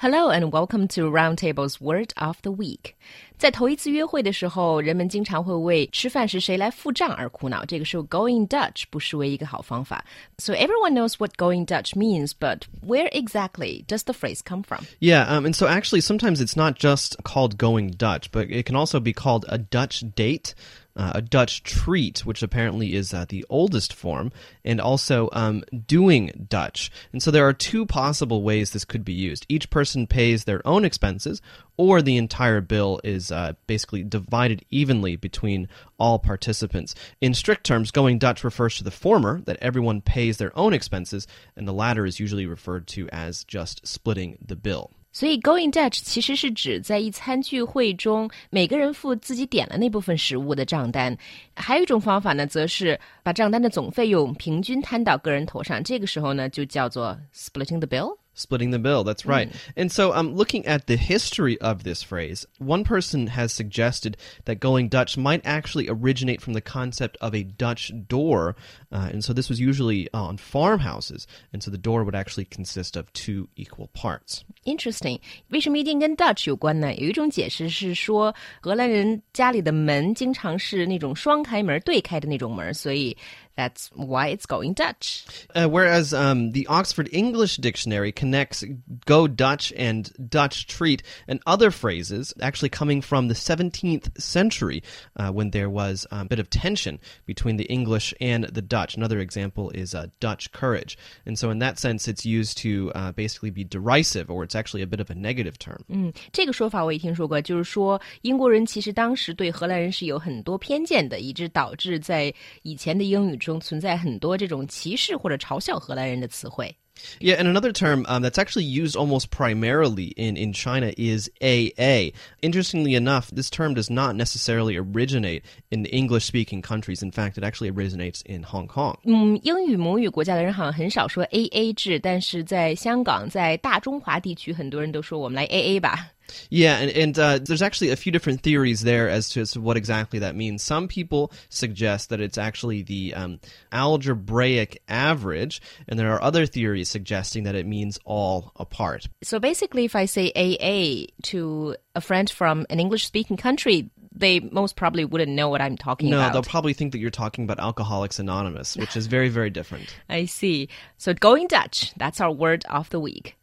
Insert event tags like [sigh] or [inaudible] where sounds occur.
Hello and welcome to Roundtable's Word of the Week。在头一次约会的时候，人们经常会为吃饭时谁来付账而苦恼。这个时候，going Dutch 不失为一个好方法。So everyone knows what going Dutch means, but where exactly does the phrase come from? Yeah, um, and so actually sometimes it's not just called going Dutch, but it can also be called a Dutch date. Uh, a Dutch treat, which apparently is uh, the oldest form, and also um, doing Dutch. And so there are two possible ways this could be used. Each person pays their own expenses, or the entire bill is uh, basically divided evenly between all participants. In strict terms, going Dutch refers to the former, that everyone pays their own expenses, and the latter is usually referred to as just splitting the bill. 所以，going Dutch 其实是指在一餐聚会中，每个人付自己点了那部分食物的账单。还有一种方法呢，则是把账单的总费用平均摊到个人头上。这个时候呢，就叫做 splitting the bill。Splitting the bill, that's right. Mm. And so, um, looking at the history of this phrase, one person has suggested that going Dutch might actually originate from the concept of a Dutch door. Uh, and so, this was usually on farmhouses. And so, the door would actually consist of two equal parts. Interesting，为什么一定跟 Dutch 有关呢？有一种解释是说，荷兰人家里的门经常是那种双开门对开的那种门，所以 that's why it's going Dutch. Uh, whereas um, the Oxford English Dictionary connects go Dutch and Dutch treat and other phrases actually coming from the 17th century uh, when there was a bit of tension between the English and the Dutch. Another example is uh, Dutch courage. And so, in that sense, it's used to uh, basically be derisive or it's actually a bit of a negative term. 嗯，这个说法我也听说过，就是说英国人其实当时对荷兰人是有很多偏见的，以致导致在以前的英语 中存在很多这种歧视或者嘲笑荷兰人的词汇。 Yeah, and another term um, that's actually used almost primarily in, in China is AA. Interestingly enough, this term does not necessarily originate in the English speaking countries. In fact, it actually originates in Hong Kong. 嗯，英语母语国家的人好像很少说 A A 制，但是在香港，在大中华地区，很多人都说我们来 A A 吧。 yeah, and, and uh, there's actually a few different theories there as to, as to what exactly that means. Some people suggest that it's actually the um, algebraic average, and there are other theories suggesting that it means all apart. So basically, if I say A A to a friend from an English speaking country, they most probably wouldn't know what I'm talking No, about. No, they'll probably think that you're talking about Alcoholics Anonymous, which is very, very different. [laughs] I see. So going Dutch, that's our word of the week.